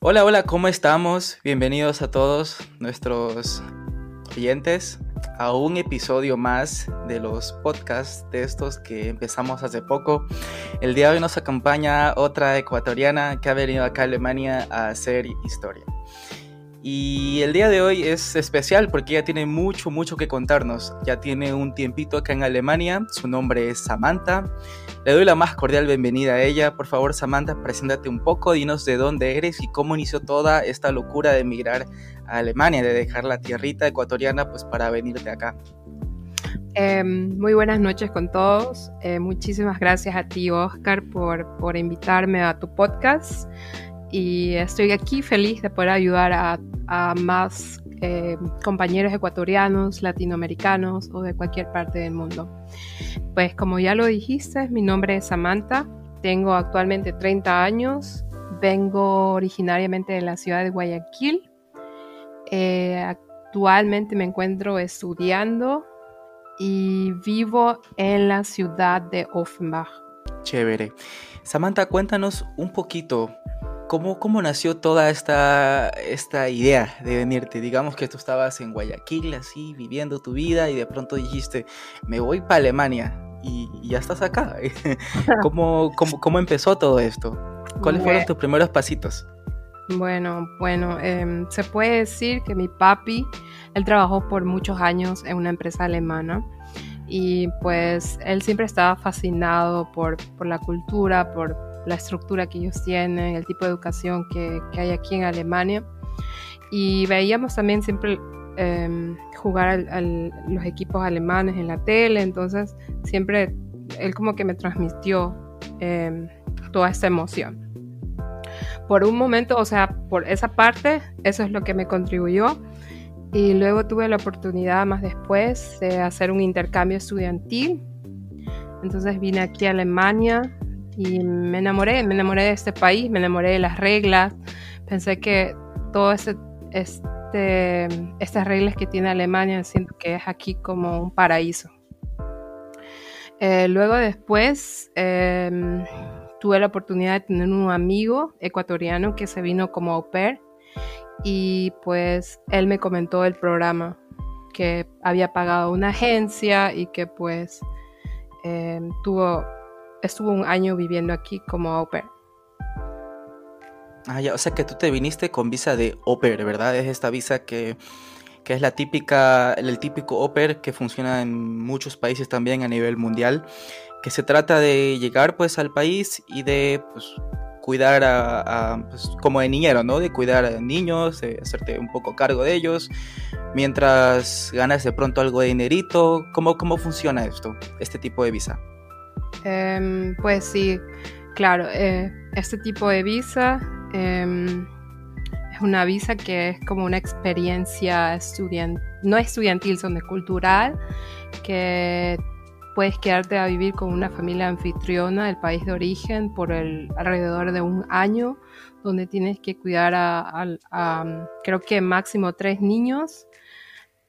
Hola, hola, ¿cómo estamos? Bienvenidos a todos nuestros oyentes a un episodio más de los podcasts de estos que empezamos hace poco. El día de hoy nos acompaña otra ecuatoriana que ha venido acá a Alemania a hacer historia. Y el día de hoy es especial porque ella tiene mucho, mucho que contarnos. Ya tiene un tiempito acá en Alemania. Su nombre es Samantha. Le doy la más cordial bienvenida a ella. Por favor, Samantha, preséntate un poco, dinos de dónde eres y cómo inició toda esta locura de emigrar a Alemania, de dejar la tierrita ecuatoriana pues para venirte acá. Em, muy buenas noches con todos. Eh, muchísimas gracias a ti, Oscar, por, por invitarme a tu podcast y estoy aquí feliz de poder ayudar a, más eh, compañeros ecuatorianos, latinoamericanos o de cualquier parte del mundo. Pues como ya lo dijiste, mi nombre es Samantha, tengo actualmente 30 años, vengo originariamente de la ciudad de Guayaquil, eh, actualmente me encuentro estudiando y vivo en la ciudad de Offenbach. Chévere. Samantha, cuéntanos un poquito ¿Cómo, ¿Cómo, nació toda esta, esta idea de venirte? Digamos que tú estabas en Guayaquil, así, viviendo tu vida y de pronto dijiste, me voy para Alemania y, ya estás acá. ¿Cómo, cómo, cómo empezó todo esto? ¿Cuáles fueron tus primeros pasitos? Bueno, bueno, em, se puede decir que mi papi, él trabajó por muchos años en una empresa alemana y pues él siempre estaba fascinado por, por la cultura, por la estructura que ellos tienen, el tipo de educación que, hay aquí en Alemania. Y veíamos también siempre em, jugar a los equipos alemanes en la tele, entonces siempre él como que me transmitió em, toda esta emoción. Por un momento, o sea, por esa parte, eso es lo que me contribuyó. Y luego tuve la oportunidad más después de hacer un intercambio estudiantil. Entonces vine aquí a Alemania y me enamoré, me enamoré de este país, me enamoré de las reglas. Pensé que todo este, este, estas reglas que tiene Alemania, siento que es aquí como un paraíso. Eh, luego después em, tuve la oportunidad de tener un amigo ecuatoriano que se vino como au pair y pues él me comentó el programa que había pagado una agencia y que pues em, tuvo estuvo un año viviendo aquí como au pair. Ah, ya, o sea que tú te viniste con visa de au pair, ¿verdad? Es esta visa que, que es la típica, el típico au pair que funciona en muchos países también a nivel mundial, que se trata de llegar pues al país y de pues, cuidar a, pues, como de niñero, ¿no? De cuidar a niños, de hacerte un poco cargo de ellos, mientras ganas de pronto algo de dinerito. ¿Cómo, cómo funciona esto, este tipo de visa? Em, pues sí, claro, eh, este tipo de visa em, es una visa que es como una experiencia estudiantil, no estudiantil, sino cultural, que puedes quedarte a vivir con una familia anfitriona del país de origen por el, alrededor de un año, donde tienes que cuidar a, creo que máximo tres niños.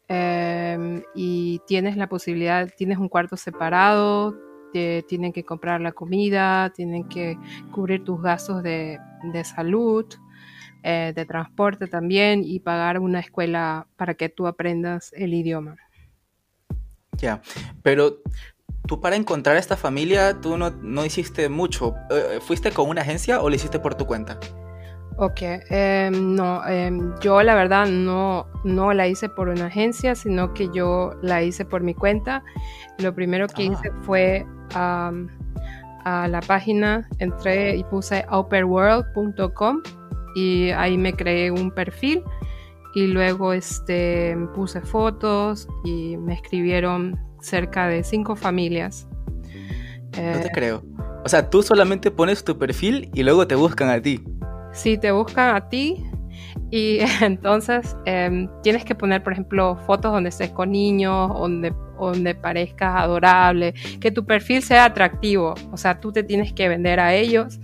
Em, y tienes la posibilidad, tienes un cuarto separado, tienen que comprar la comida, tienen que cubrir tus gastos de, salud, eh, de transporte también y pagar una escuela para que tú aprendas el idioma. Ya, pero tú para encontrar a esta familia, tú no, hiciste mucho. Eh, ¿Fuiste con una agencia o lo hiciste por tu cuenta? Ok, em, no, em, yo la verdad no, no la hice por una agencia, sino que yo la hice por mi cuenta. Lo primero que ah. hice fue a, la página, entré y puse operworld.com y ahí me creé un perfil y luego este, puse fotos y me escribieron cerca de cinco familias. no te eh, creo. O sea, tú solamente pones tu perfil y luego te buscan a ti. Sí, te buscan a ti y entonces em, tienes que poner, por ejemplo, fotos donde estés con niños, donde, donde parezcas adorable, que tu perfil sea atractivo. O sea, tú te tienes que vender a ellos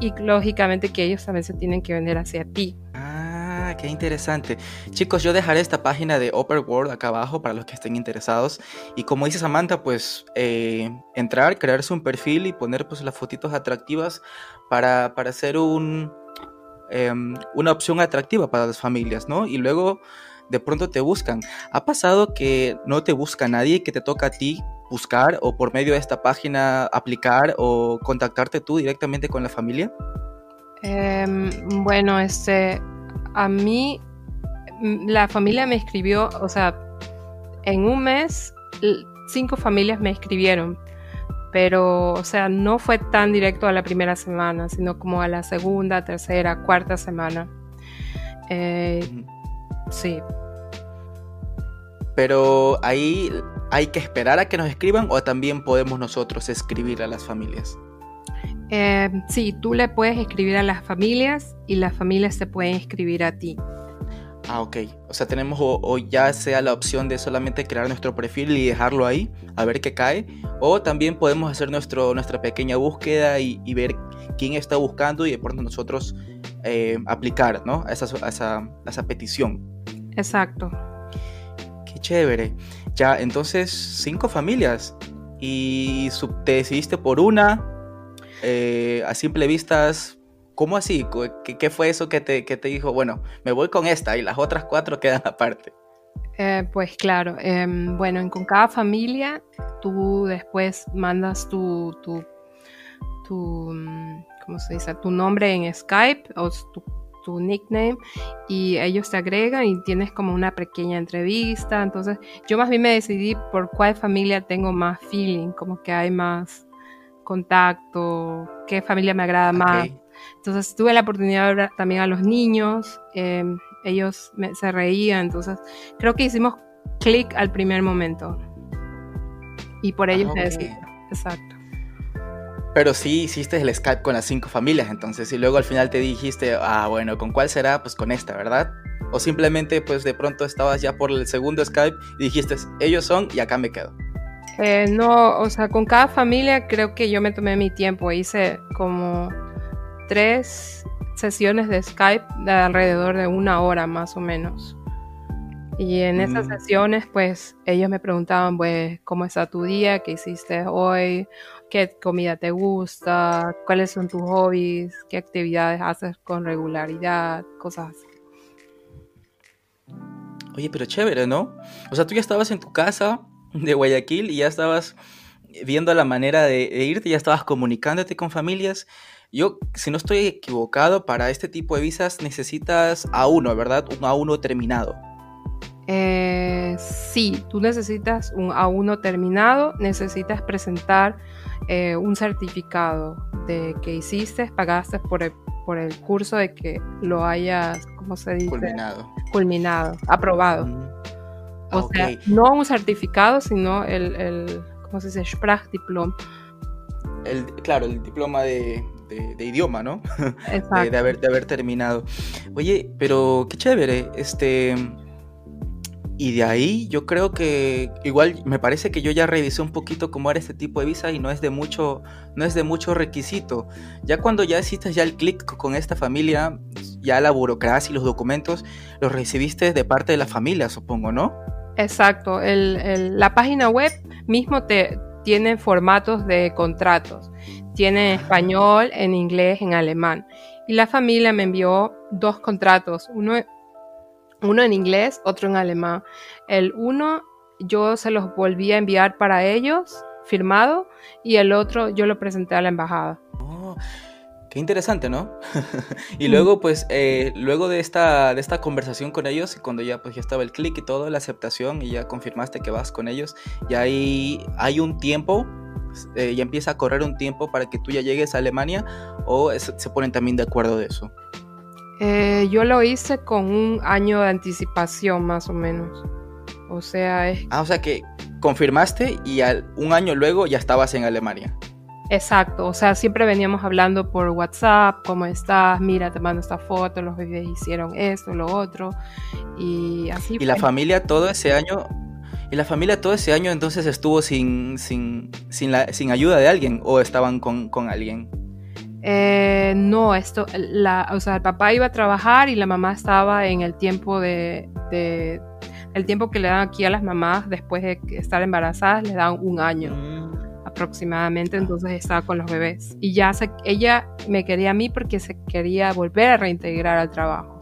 y lógicamente que ellos también se tienen que vender hacia ti. Ah, qué interesante. Chicos, yo dejaré esta página de Upper World acá abajo para los que estén interesados. Y como dice Samantha, pues eh, entrar, crearse un perfil y poner pues las fotitos atractivas para, para hacer un em, una opción atractiva para las familias, ¿no? Y luego de pronto te buscan. ¿Ha pasado que no te busca nadie, que te toca a ti buscar o por medio de esta página aplicar o contactarte tú directamente con la familia? Em, bueno, este, a mí la familia me escribió, o sea, en un mes cinco familias me escribieron, pero, o sea, no fue tan directo a la primera semana, sino como a la segunda, tercera, cuarta semana. Eh, sí. Pero ahí hay que esperar a que nos escriban o también podemos nosotros escribir a las familias. Eh, sí, tú le puedes escribir a las familias y las familias te pueden escribir a ti. Ah, ok. O sea, tenemos o, ya sea la opción de solamente crear nuestro perfil y dejarlo ahí, a ver qué cae, o también podemos hacer nuestro, nuestra pequeña búsqueda y, ver quién está buscando y de pronto nosotros eh, aplicar, ¿no? A esa, esa, esa petición. Exacto. Qué chévere. Ya, entonces, cinco familias. Y te decidiste por una, eh, a simple vistas, ¿cómo así? ¿Qué, fue eso que te, te, dijo, bueno, me voy con esta y las otras cuatro quedan aparte? Eh, pues claro, em, bueno, con cada familia tú después mandas tu, tu, tu, mm, ¿cómo se dice? Tu nombre en Skype o tu, tu nickname y ellos te agregan y tienes como una pequeña entrevista. Entonces yo más bien me decidí por cuál familia tengo más feeling, como que hay más contacto, qué familia me agrada más. Entonces tuve la oportunidad de ver también a los niños, em, ellos se reían, entonces creo que hicimos clic al primer momento. Y por ello ah, exacto. Pero sí hiciste el Skype con las cinco familias, entonces, y luego al final te dijiste, ah, bueno, ¿con cuál será? Pues con esta, ¿verdad? O simplemente, pues de pronto estabas ya por el segundo Skype y dijiste, ellos son y acá me quedo. Eh, no, o sea, con cada familia creo que yo me tomé mi tiempo, hice como tres sesiones de Skype de alrededor de una hora más o menos. Y en esas mm. sesiones, pues ellos me preguntaban, pues, ¿cómo está tu día? ¿Qué hiciste hoy? ¿Qué comida te gusta? ¿Cuáles son tus hobbies? ¿Qué actividades haces con regularidad? Cosas así. Oye, pero chévere, ¿no? O sea, tú ya estabas en tu casa de Guayaquil y ya estabas viendo la manera de, de irte, ya estabas comunicándote con familias yo, si no estoy equivocado, para este tipo de visas necesitas A1, ¿verdad? Un A1 terminado. Eh, sí, tú necesitas un A1 terminado, necesitas presentar eh, un certificado de que hiciste, pagaste por el, por el curso de que lo hayas, ¿cómo se dice? Culminado. Culminado, aprobado. Mm. O sea, no un certificado, sino el, el ¿cómo se dice? Sprachdiplom. El, claro, el diploma de, de, idioma, ¿no? de, haber, de haber terminado. Oye, pero qué chévere, este... Y de ahí yo creo que igual me parece que yo ya revisé un poquito cómo era este tipo de visa y no es de mucho, no es de mucho requisito. Ya cuando ya hiciste ya el clic con esta familia, ya la burocracia y los documentos los recibiste de parte de la familia, supongo, ¿no? Exacto. la página web mismo te tiene formatos de contratos. Tiene en español, en inglés, en alemán. Y la familia me envió dos contratos, uno, uno en inglés, otro en alemán. El uno yo se los volví a enviar para ellos, firmado, y el otro yo lo presenté a la embajada. Oh, qué interesante, ¿no? y luego, pues, eh, luego de esta, de esta conversación con ellos, cuando ya, pues, ya estaba el clic y todo, la aceptación, y ya confirmaste que vas con ellos, y ahí hay un tiempo eh, ya empieza a correr un tiempo para que tú ya llegues a Alemania o se ponen también de acuerdo de eso? Eh, yo lo hice con un año de anticipación más o menos. O sea, es... Ah, o sea que confirmaste y al, un año luego ya estabas en Alemania. Exacto, o sea, siempre veníamos hablando por WhatsApp, ¿cómo estás? Mira, te mando esta foto, los bebés hicieron esto, lo otro, y así. ¿Y la familia todo ese año ¿Y la familia todo ese año entonces estuvo sin, sin, sin, la, sin ayuda de alguien o estaban con, con alguien? Eh, no, esto, la, o sea, el papá iba a trabajar y la mamá estaba en el tiempo de, de el tiempo que le dan aquí a las mamás después de estar embarazadas, le dan un año mm. aproximadamente, entonces estaba con los bebés. Y ya se, ella me quería a mí porque se quería volver a reintegrar al trabajo.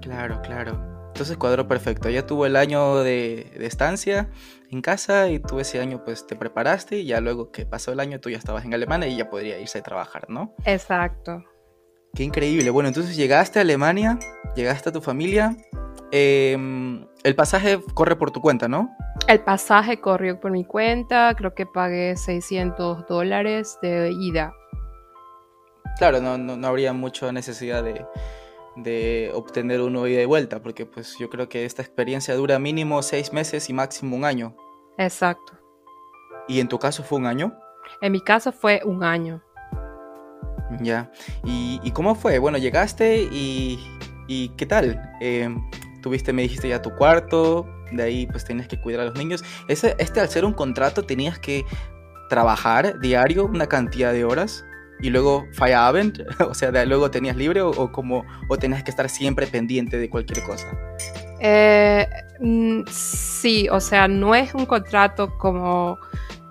Claro, claro. Entonces cuadro perfecto. Ya tuvo el año de, de, estancia en casa y tú ese año pues te preparaste y ya luego que pasó el año tú ya estabas en Alemania y ya podría irse a trabajar, ¿no? Exacto. Qué increíble. Bueno, entonces llegaste a Alemania, llegaste a tu familia. Eh, el pasaje corre por tu cuenta, ¿no? El pasaje corrió por mi cuenta, creo que pagué 600 dólares de ida. Claro, no, no, no habría mucha necesidad de, de, obtener uno ida y de vuelta, porque pues yo creo que esta experiencia dura mínimo seis meses y máximo un año. Exacto. ¿Y en tu caso fue un año? En mi caso fue un año. Ya. ¿Y, y cómo fue? Bueno, llegaste y, y ¿qué tal? Eh, tuviste, me dijiste ya tu cuarto, de ahí pues tenías que cuidar a los niños. Ese, este al ser un contrato tenías que trabajar diario una cantidad de horas y luego Feierabend, o sea, de luego tenías libre o, o, como, o tenías que estar siempre pendiente de cualquier cosa. Eh, sí, o sea, no es un contrato como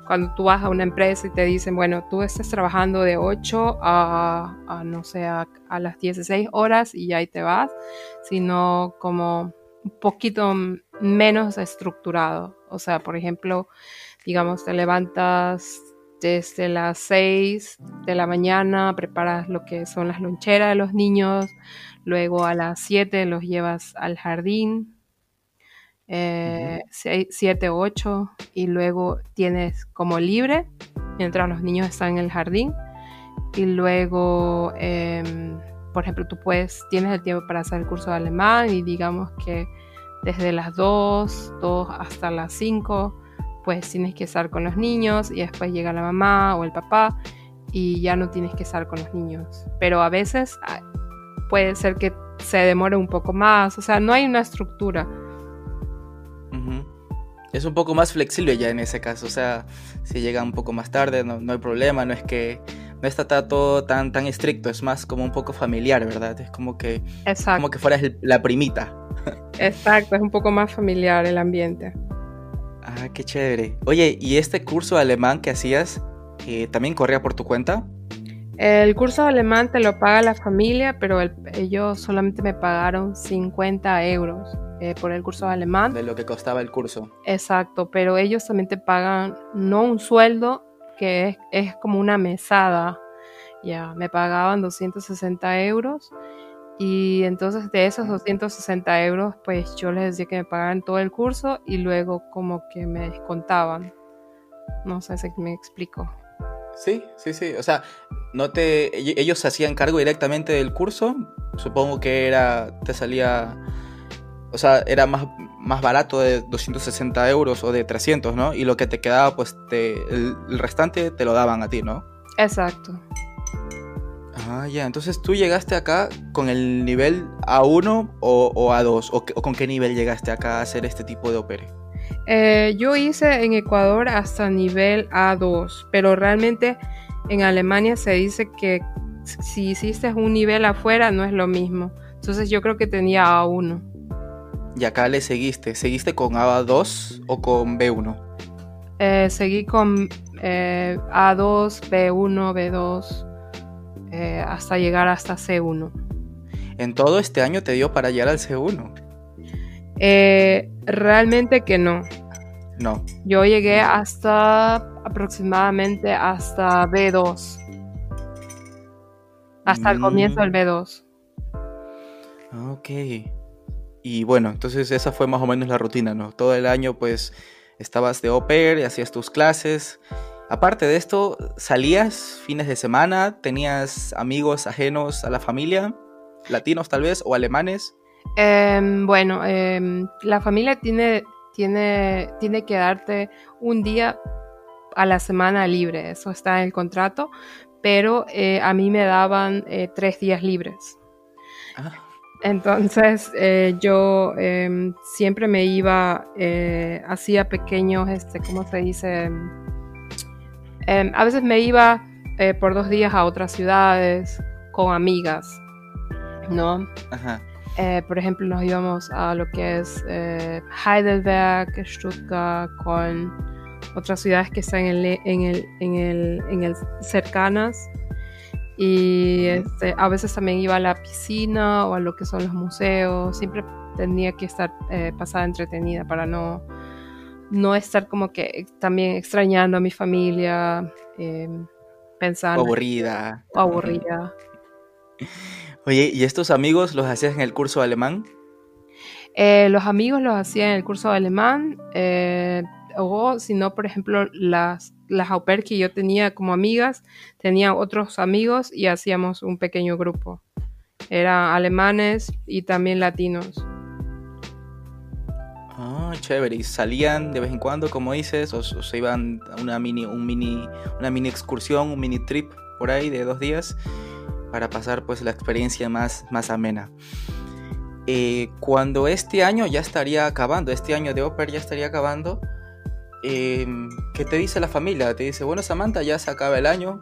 cuando tú vas a una empresa y te dicen, bueno, tú estás trabajando de 8 a, a no sé, a, a, las 16 horas y ahí te vas, sino como un poquito menos estructurado. O sea, por ejemplo, digamos, te levantas desde las 6 de la mañana, preparas lo que son las loncheras de los niños, luego a las 7 los llevas al jardín, eh, 7, 8 y luego tienes como libre mientras los niños están en el jardín. Y luego eh, por ejemplo tú puedes tienes el tiempo para hacer el curso de alemán y digamos que desde las 2, 2 hasta las 5 pues tienes que estar con los niños y después llega la mamá o el papá y ya no tienes que estar con los niños pero a veces ah, puede ser que se demore un poco más o sea no hay una estructura es un poco más flexible ya en ese caso. O sea, si llega un poco más tarde, no, no hay problema. No es que no está todo tan, tan estricto. Es más como un poco familiar, ¿verdad? Es como que, Exacto. como que fueras el, la primita. Exacto, es un poco más familiar el ambiente. Ah, qué chévere. Oye, ¿y este curso de alemán que hacías eh, también corría por tu cuenta? El curso de alemán te lo paga la familia, pero el, ellos solamente me pagaron 50 euros eh, por el curso de alemán. De lo que costaba el curso. Exacto, pero ellos también te pagan no un sueldo, que es, es como una mesada. Ya, me pagaban 260 euros. Y entonces de esos 260 euros, pues yo les decía que me pagaran todo el curso y luego como que me descontaban. No sé si me explico. Sí, sí, sí. O sea, no te. Ellos se hacían cargo directamente del curso. Supongo que era. te salía. O sea, era más, más barato de 260 euros o de 300, ¿no? Y lo que te quedaba, pues te, el, el restante te lo daban a ti, ¿no? Exacto. Ah, ya. Entonces tú llegaste acá con el nivel A1 o, o A2. O, ¿O, con qué nivel llegaste acá a hacer este tipo de opere? Eh, yo hice en Ecuador hasta nivel A2, pero realmente en Alemania se dice que si hiciste un nivel afuera no es lo mismo. Entonces yo creo que tenía A1. ¿Y acá le seguiste? ¿Seguiste con A2 o con B1? Eh, seguí con eh, A2, B1, B2, eh, hasta llegar hasta C1. ¿En todo este año te dio para llegar al C1? Eh, realmente que no. No. Yo llegué hasta aproximadamente hasta B2. Hasta el comienzo del B2. Ok. Y bueno, entonces esa fue más o menos la rutina, ¿no? Todo el año pues estabas de au pair y hacías tus clases. Aparte de esto, ¿salías fines de semana? ¿Tenías amigos ajenos a la familia? ¿Latinos tal vez o alemanes? Eh, bueno, eh, la familia tiene, tiene, tiene que darte un día a la semana libre, eso está en el contrato, pero eh, a mí me daban eh, tres días libres. Ah. Entonces eh, yo em, siempre me iba, eh, hacía pequeños, este, ¿cómo se dice? Em, a veces me iba eh, por dos días a otras ciudades con amigas, ¿no? Ajá. Eh, por ejemplo, nos íbamos a lo que es eh, Heidelberg, Stuttgart, Köln otras ciudades que están en el, en el, en el, en el cercanas. Y este, a veces también iba a la piscina o a lo que son los museos. Siempre tenía que estar eh, pasada entretenida para no, no estar como que también extrañando a mi familia, eh, pensando. aburrida. O aburrida. Oye, ¿y estos amigos los hacías en el curso de alemán? Eh, los amigos los hacía en el curso de alemán. Eh, o si no, por ejemplo, las, las au pair que yo tenía como amigas, tenía otros amigos y hacíamos un pequeño grupo. Eran alemanes y también latinos. Ah, chévere. ¿Y salían de vez en cuando, como dices, o, se iban a una mini, un mini, una mini excursión, un mini trip por ahí de dos días para pasar pues la experiencia más, más amena? Eh, cuando este año ya estaría acabando, este año de Oper ya estaría acabando, Em, ¿qué te dice la familia? Te dice, bueno, Samantha, ya se acaba el año,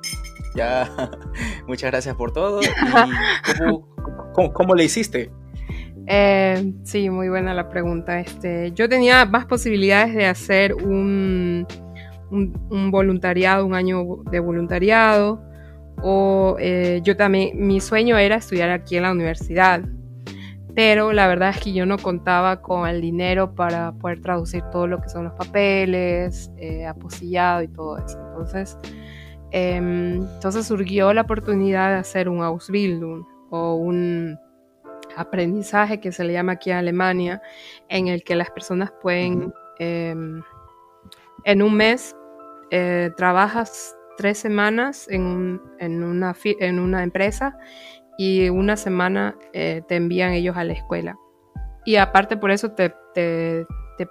ya, muchas gracias por todo. cómo, le hiciste? Eh, sí, muy buena la pregunta. Este, yo tenía más posibilidades de hacer un, un, voluntariado, un año de voluntariado, o eh, yo también, mi sueño era estudiar aquí en la universidad pero la verdad es que yo no contaba con el dinero para poder traducir todo lo que son los papeles, eh, apostillado y todo eso. Entonces, em, entonces surgió la oportunidad de hacer un Ausbildung o un aprendizaje que se le llama aquí en Alemania, en el que las personas pueden, em, en un mes, eh, trabajas tres semanas en, en, una, en una empresa y una semana eh, te envían ellos a la escuela. Y aparte por eso te, te,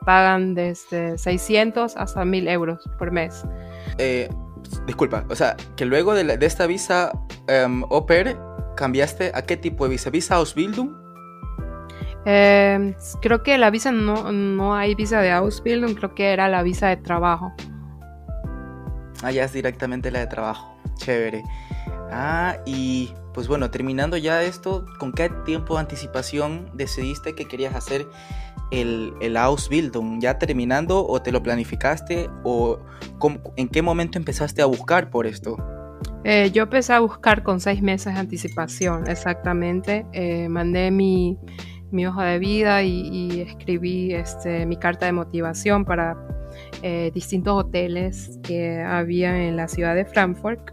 pagan desde 600 hasta 1000 euros por mes. Eh, disculpa, o sea, que luego de, de esta visa um, au pair, ¿cambiaste a qué tipo de visa? ¿Visa Ausbildung? Eh, creo que la visa no, no hay visa de Ausbildung, creo que era la visa de trabajo. Ah, ya es directamente la de trabajo. Chévere. Ah, y pues bueno, terminando ya esto, ¿con qué tiempo de anticipación decidiste que querías hacer el, el Ausbildung? ¿Ya terminando o te lo planificaste o en qué momento empezaste a buscar por esto? Eh, yo empecé a buscar con seis meses de anticipación, exactamente. Eh, mandé mi, hoja de vida y, escribí este, mi carta de motivación para eh, distintos hoteles que había en la ciudad de Frankfurt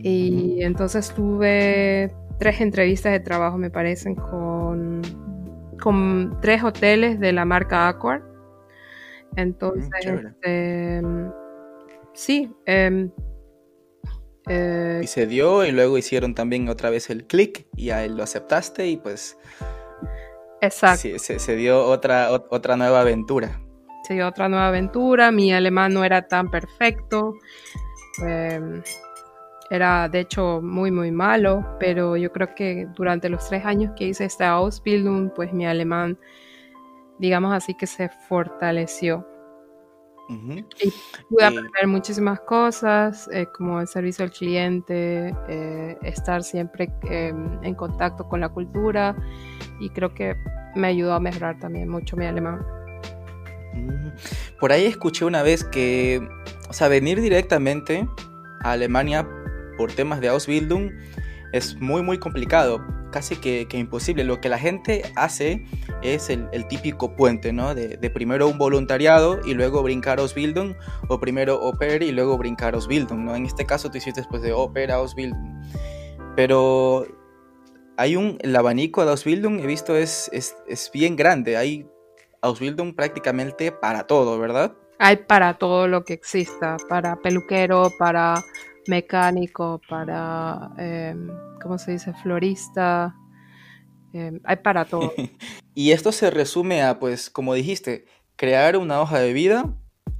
y entonces tuve tres entrevistas de trabajo, me parecen, con, con tres hoteles de la marca Accord. Entonces, este, sí. Em, eh, y se dio y luego hicieron también otra vez el clic y a él lo aceptaste y pues... Exacto. se, dio otra, otra nueva aventura. Se dio otra nueva aventura, mi alemán no era tan perfecto. Eh, era de hecho muy muy malo, pero yo creo que durante los tres años que hice esta Ausbildung, pues mi alemán, digamos así que se fortaleció. Y pude aprender muchísimas cosas, eh, como el servicio al cliente, eh, estar siempre em, en contacto con la cultura y creo que me ayudó a mejorar también mucho mi alemán. Por ahí escuché una vez que, o sea, venir directamente a Alemania por temas de Ausbildung es muy muy complicado, casi que, imposible. Lo que la gente hace es el, típico puente, ¿no? De, primero un voluntariado y luego brincar Ausbildung, o primero Oper y luego brincar Ausbildung, ¿no? En este caso tú hiciste después de Oper a Ausbildung. Pero hay un, el abanico de Ausbildung, he visto, es, es, es bien grande. Hay Ausbildung prácticamente para todo, ¿verdad? Hay para todo lo que exista, para peluquero, para mecánico, para, em, ¿cómo se dice? Florista. Em, hay para todo. y esto se resume a, pues, como dijiste, crear una hoja de vida,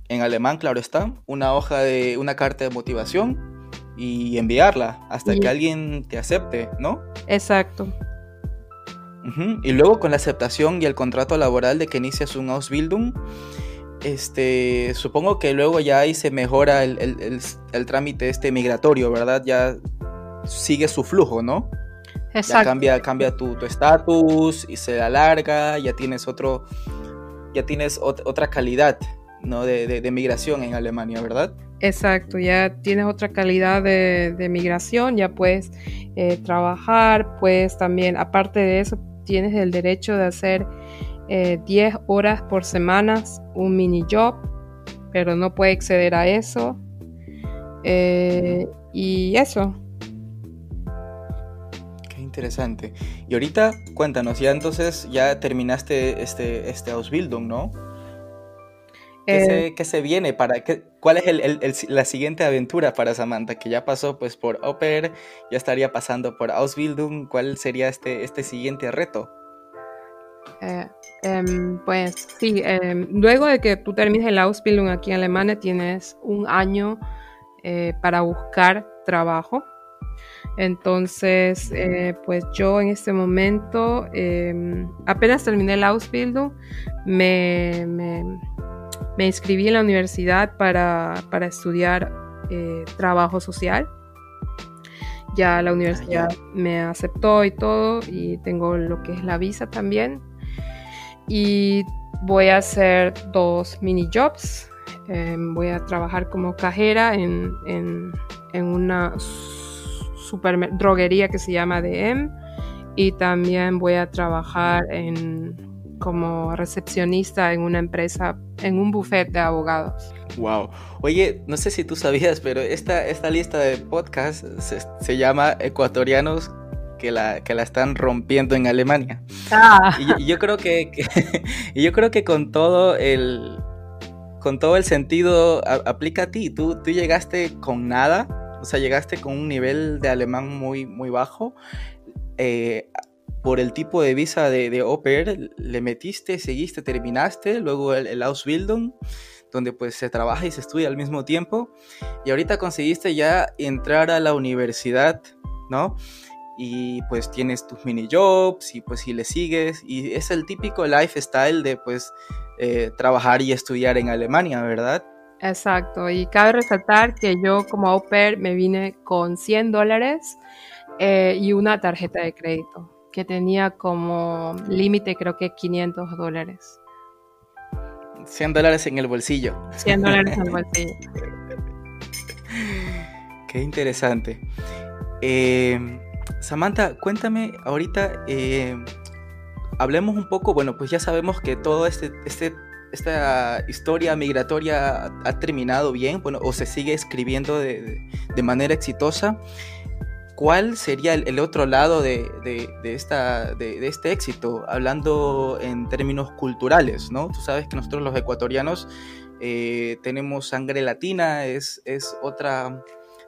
en alemán, claro está, una hoja de, una carta de motivación y enviarla hasta que alguien te acepte, ¿no? Exacto. Y luego con la aceptación y el contrato laboral de que inicias un Ausbildung, este, supongo que luego ya ahí se mejora el, trámite este migratorio, ¿verdad? Ya sigue su flujo, ¿no? Exacto. Ya cambia, cambia tu estatus y se alarga, ya tienes otro, ya tienes otra calidad ¿no? de, migración en Alemania, ¿verdad? Exacto, ya tienes otra calidad de, migración, ya puedes eh, trabajar, pues también, aparte de eso, tienes el derecho de hacer 10 eh, horas por semana, un mini job, pero no puede exceder a eso. Eh, y eso. Qué interesante. Y ahorita, cuéntanos, ya entonces ya terminaste este, este Ausbildung, ¿no? ¿Qué, se, se, viene? para qué, ¿Cuál es la siguiente aventura para Samantha? Que ya pasó pues por Oper, ya estaría pasando por Ausbildung. ¿Cuál sería este, este siguiente reto? Eh, em, pues sí, em, luego de que tú termines el Ausbildung aquí en Alemania, tienes un año eh, para buscar trabajo. Entonces, eh, pues yo en este momento, em, apenas terminé el Ausbildung, me, me, inscribí en la universidad para, para estudiar trabajo social. Ya la universidad me aceptó y todo y tengo lo que es la visa también y voy a hacer dos mini jobs. Em, voy a trabajar como cajera en, en, en una droguería que se llama DM y también voy a trabajar en, como recepcionista en una empresa, en un buffet de abogados. Wow. Oye, no sé si tú sabías, pero esta, esta lista de podcasts se, se llama Ecuatorianos que la, que la están rompiendo en Alemania. Ah. Y, yo creo que, y yo creo que con todo el con todo el sentido aplica a ti. Tú, tú llegaste con nada, o sea, llegaste con un nivel de alemán muy, muy bajo. Eh, por el tipo de visa de, de le metiste, seguiste, terminaste, luego el, el Ausbildung, donde pues se trabaja y se estudia al mismo tiempo, y ahorita conseguiste ya entrar a la universidad, ¿no? Y pues tienes tus mini jobs y pues si le sigues y es el típico lifestyle de pues eh, trabajar y estudiar en Alemania, ¿verdad? Exacto, y cabe resaltar que yo como au pair me vine con 100 dólares eh, y una tarjeta de crédito que tenía como límite creo que 500 dólares. 100 dólares en el bolsillo. 100 dólares en el bolsillo. Qué interesante. Eh, Samantha, cuéntame ahorita, eh, hablemos un poco, bueno, pues ya sabemos que todo este, este esta historia migratoria ha terminado bien, bueno, o se sigue escribiendo de, manera exitosa. ¿Cuál sería el, otro lado de, esta, de, este éxito? Hablando en términos culturales, ¿no? Tú sabes que nosotros los ecuatorianos eh, tenemos sangre latina, es, es otra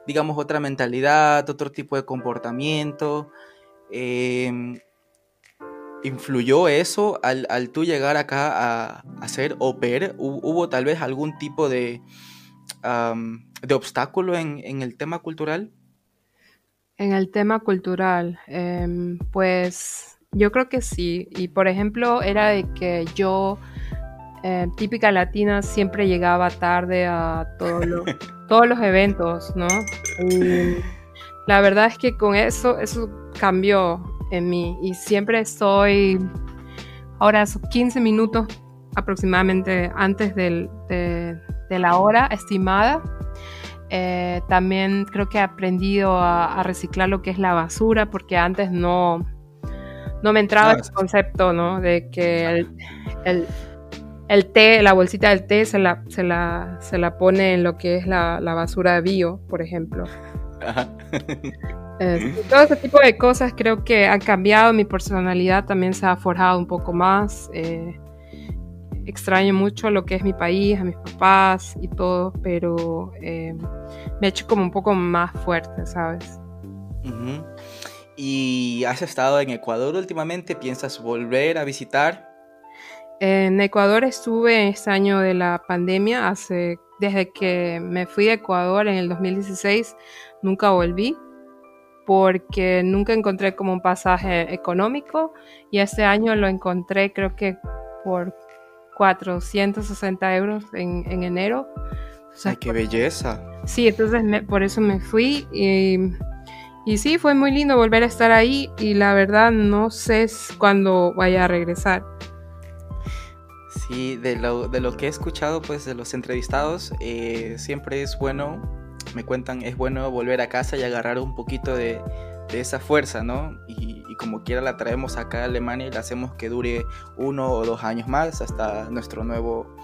digamos, otra mentalidad, otro tipo de comportamiento. Em, ¿Influyó eso al, tú llegar acá a, a ser au ¿Hubo, tal vez algún tipo de, de obstáculo en, el tema cultural? En el tema cultural, em, pues yo creo que sí. Y por ejemplo, era de que yo eh, típica latina, siempre llegaba tarde a todos los eventos, ¿no? la verdad es que con eso, eso cambió en mí y siempre estoy, ahora 15 minutos aproximadamente antes de, la hora estimada. Eh, también creo que he aprendido a, reciclar lo que es la basura porque antes no, no me entraba el concepto, ¿no? De que el el té, la bolsita del té se la, se la, se la pone en lo que es la, basura de bio, por ejemplo. Eh, todo ese tipo de cosas creo que han cambiado, mi personalidad también se ha forjado un poco más. Eh, extraño mucho lo que es mi país, a mis papás y todo, pero eh, me he hecho como un poco más fuerte, ¿sabes? ¿Y has estado en Ecuador últimamente? ¿Piensas volver a visitar? En Ecuador estuve este año de la pandemia, hace, desde que me fui de Ecuador en el 2016, nunca volví porque nunca encontré como un pasaje económico y este año lo encontré creo que por 460 euros en, enero. ¡Ay, qué belleza! Sí, entonces por eso me fui y, y sí, fue muy lindo volver a estar ahí y la verdad no sé cuándo vaya a regresar. Sí, de lo, de lo que he escuchado pues de los entrevistados, eh, siempre es bueno, me cuentan, es bueno volver a casa y agarrar un poquito de, de esa fuerza, ¿no? Y, y, como quiera la traemos acá a Alemania y la hacemos que dure uno o dos años más hasta nuestro nuevo,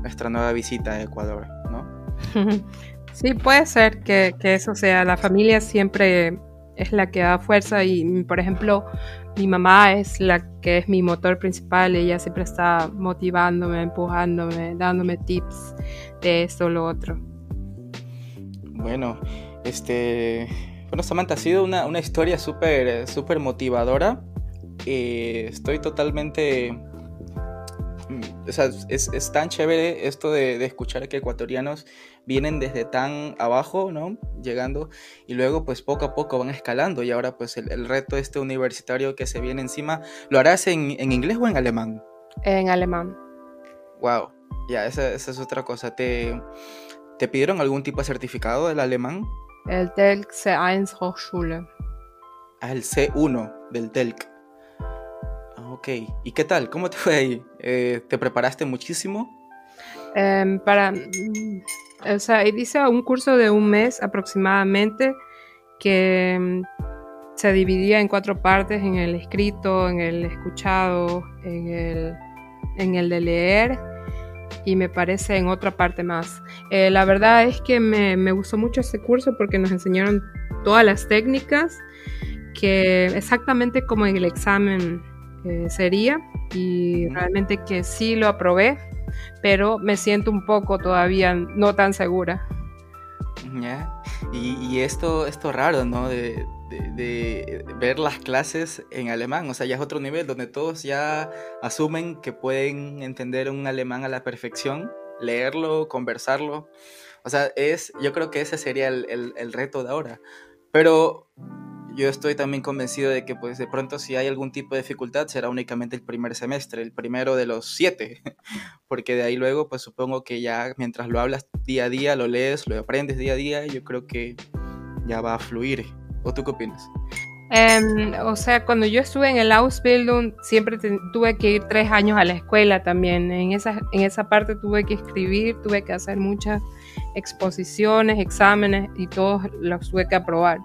nuestra nueva visita a Ecuador, ¿no? Sí, puede ser que, que eso sea, la familia siempre es la que da fuerza y, por ejemplo, mi mamá es la que es mi motor principal, ella siempre está motivándome, empujándome, dándome tips de esto o lo otro. Bueno, este, bueno, Samantha, ha sido una, una historia súper, súper motivadora. Eh, estoy totalmente o sea, es, es, tan chévere esto de, de, escuchar que ecuatorianos vienen desde tan abajo, ¿no? Llegando y luego pues poco a poco van escalando y ahora pues el, el reto este universitario que se viene encima, ¿lo harás en, en inglés o en alemán? En alemán. Wow, ya, esa, esa, es otra cosa. ¿Te, ¿Te pidieron algún tipo de certificado del alemán? El TELC C1 Hochschule. Ah, el C1 del TELC. Ok, ¿y qué tal? ¿Cómo te fue ahí? Eh, ¿Te preparaste muchísimo? Eh, para, o sea, hice un curso de un mes aproximadamente que mm, se dividía en cuatro partes, en el escrito, en el escuchado, en el, en el de leer y me parece en otra parte más. Eh, la verdad es que me, me, gustó mucho este curso porque nos enseñaron todas las técnicas que exactamente como en el examen eh, sería y realmente que sí lo aprobé, pero me siento un poco todavía no tan segura. Yeah. Y, y, esto, esto raro, ¿no? De, de, de, ver las clases en alemán, o sea, ya es otro nivel donde todos ya asumen que pueden entender un alemán a la perfección, leerlo, conversarlo. O sea, es, yo creo que ese sería el, el, el reto de ahora. Pero yo estoy también convencido de que pues de pronto si hay algún tipo de dificultad será únicamente el primer semestre, el primero de los siete, porque de ahí luego pues supongo que ya mientras lo hablas día a día, lo lees, lo aprendes día a día, yo creo que ya va a fluir. ¿O tú qué opinas? Um, o sea, cuando yo estuve en el Ausbildung siempre tuve que ir tres años a la escuela también. En esa, en esa parte tuve que escribir, tuve que hacer muchas exposiciones, exámenes y todos los tuve que aprobar.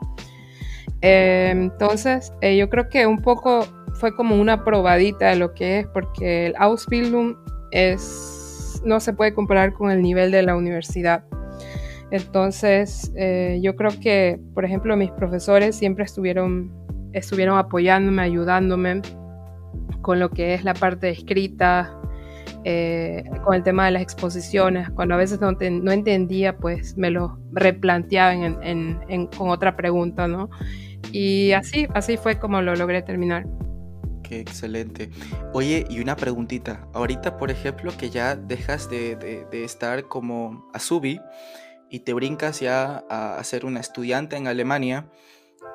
Eh, entonces, eh, yo creo que un poco fue como una probadita de lo que es, porque el Ausbildung es, no se puede comparar con el nivel de la universidad. Entonces, eh, yo creo que, por ejemplo, mis profesores siempre estuvieron, estuvieron apoyándome, ayudándome con lo que es la parte escrita, eh, con el tema de las exposiciones. Cuando a veces no, te, no entendía, pues me lo replanteaba en, en, en, con otra pregunta, ¿no? Y así, así fue como lo logré terminar. Qué excelente. Oye, y una preguntita. Ahorita, por ejemplo, que ya dejas de, de, de estar como Azubi y te brincas ya a, a ser una estudiante en Alemania,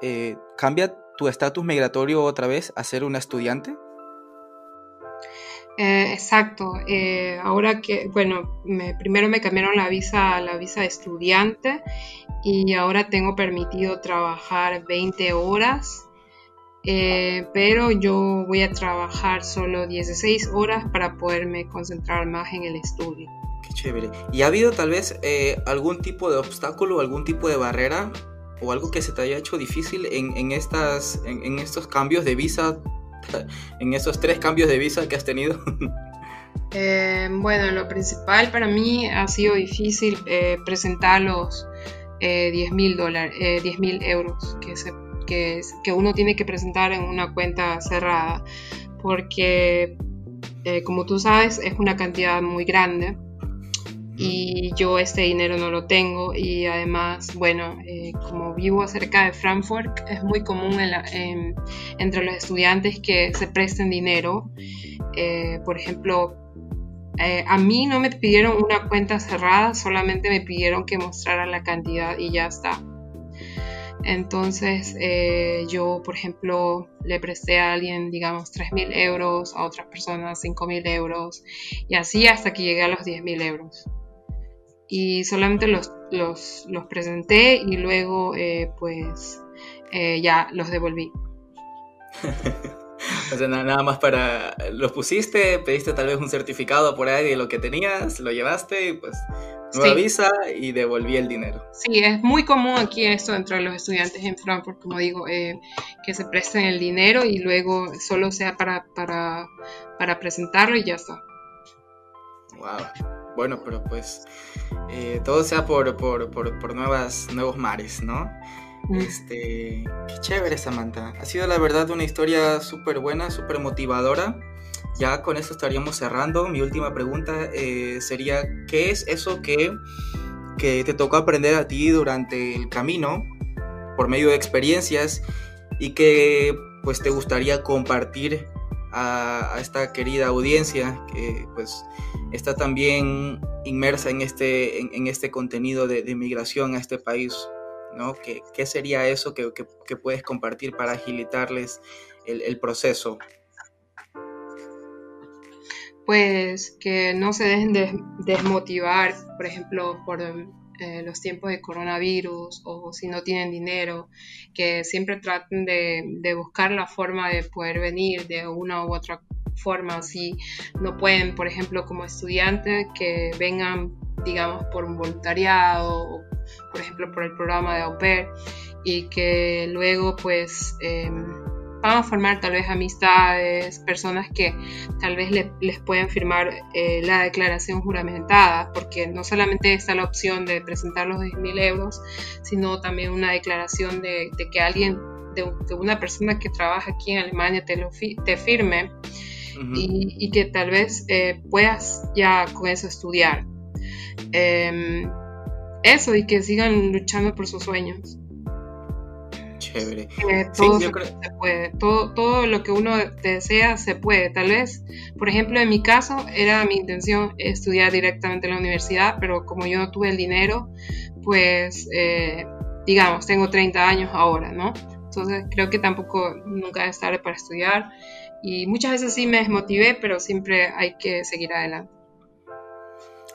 eh, ¿cambia tu estatus migratorio otra vez a ser una estudiante? Eh, exacto. Eh, ahora que, bueno, me, primero me cambiaron la visa a la visa estudiante y ahora tengo permitido trabajar 20 horas, eh, pero yo voy a trabajar solo 16 horas para poderme concentrar más en el estudio. Qué chévere. ¿Y ha habido tal vez algún tipo de obstáculo, algún tipo de barrera o algo que se te haya hecho difícil en, estas, en estos cambios de visa en esos tres cambios de visa que has tenido? Eh, bueno, lo principal para mí ha sido difícil eh, presentar los eh, 10 mil dólares, eh, 10 mil euros que, se, que, que, uno tiene que presentar en una cuenta cerrada, porque como tú sabes es una cantidad muy grande y yo este dinero no lo tengo y además, bueno, eh, como vivo cerca de Frankfurt, es muy común en la, en, entre los estudiantes que se presten dinero. Eh, por ejemplo, eh, a mí no me pidieron una cuenta cerrada, solamente me pidieron que mostrara la cantidad y ya está. Entonces eh, yo, por ejemplo, le presté a alguien, digamos, 3.000 euros, a otras personas 5.000 euros, y así hasta que llegué a los 10.000 euros y solamente los, los, los presenté y luego eh, pues eh, ya los devolví. O sea, nada más para... Lo pusiste, pediste tal vez un certificado por ahí de lo que tenías, lo llevaste y pues nueva visa y devolví el dinero. Sí, es muy común aquí esto entre los estudiantes en Frankfurt, como digo, eh, que se presten el dinero y luego solo sea para, para, para presentarlo y ya está. Wow. Bueno, pero pues eh, todo sea por, por, por, por nuevas, nuevos mares, ¿no? Este, qué chévere, Samantha. Ha sido la verdad una historia súper buena, súper motivadora. Ya con eso estaríamos cerrando. Mi última pregunta eh, sería, ¿qué es eso que, que te tocó aprender a ti durante el camino por medio de experiencias y que pues te gustaría compartir a, esta querida audiencia que pues está también inmersa en este, en, este contenido de, de inmigración a este país ¿no? ¿Qué, qué sería eso que, que, puedes compartir para agilitarles el, el, proceso? Pues que no se dejen de desmotivar, por ejemplo, por eh, los tiempos de coronavirus o si no tienen dinero, que siempre traten de, buscar la forma de poder venir de una u otra forma. Si no pueden, por ejemplo, como estudiantes, que vengan, digamos, por un voluntariado por ejemplo, por el programa de au pair y que luego pues em, van a formar tal vez amistades, personas que tal vez les pueden firmar eh, la declaración juramentada, porque no solamente está la opción de presentar los 10.000 euros, sino también una declaración de, que alguien, de, una persona que trabaja aquí en Alemania te, lo te firme y, que tal vez eh, puedas ya con eso estudiar. Em, eso y que sigan luchando por sus sueños. Chévere. todo se puede, todo, todo lo que uno desea se puede. Tal vez, por ejemplo, en mi caso era mi intención estudiar directamente en la universidad, pero como yo no tuve el dinero, pues eh, digamos, tengo 30 años ahora, ¿no? Entonces creo que tampoco nunca es tarde para estudiar y muchas veces sí me desmotivé, pero siempre hay que seguir adelante.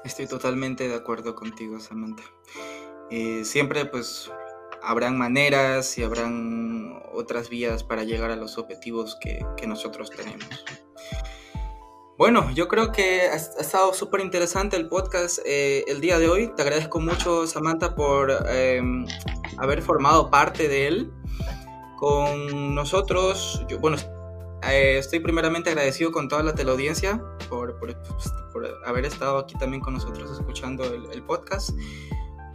Estoy totalmente de acuerdo contigo, Samantha. Eh, siempre pues habrán maneras y habrán otras vías para llegar a los objetivos que, nosotros tenemos. Bueno, yo creo que ha, estado súper interesante el podcast eh, el día de hoy. Te agradezco mucho, Samantha, por em, haber formado parte de él. Con nosotros, yo, bueno, eh, estoy primeramente agradecido con toda la teleaudiencia por, por, por, haber estado aquí también con nosotros escuchando el, podcast.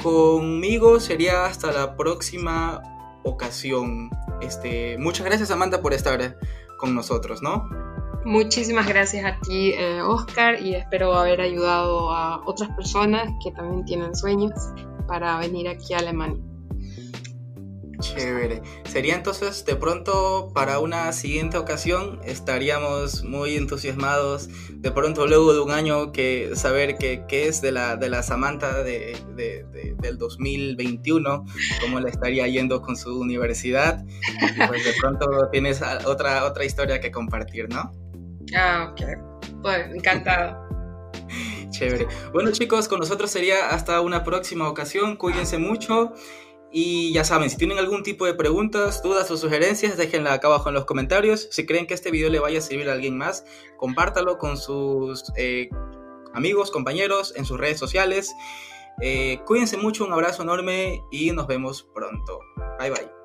Conmigo sería hasta la próxima ocasión. Este, muchas gracias Amanda por estar con nosotros, ¿no? Muchísimas gracias a ti, eh, Oscar, y espero haber ayudado a otras personas que también tienen sueños para venir aquí a Alemania. Chévere. Sería entonces de pronto para una siguiente ocasión estaríamos muy entusiasmados de pronto luego de un año que saber qué es de la, de la Samantha de, del 2021, cómo le estaría yendo con su universidad. Y pues de pronto tienes otra, otra historia que compartir, ¿no? Ah, ok. Pues encantado. Chévere. Bueno chicos, con nosotros sería hasta una próxima ocasión. Cuídense mucho. Y ya saben, si tienen algún tipo de preguntas, dudas o sugerencias, déjenla acá abajo en los comentarios. Si creen que este video le vaya a servir a alguien más, compártalo con sus eh, amigos, compañeros, en sus redes sociales. Eh, cuídense mucho, un abrazo enorme y nos vemos pronto. Bye bye.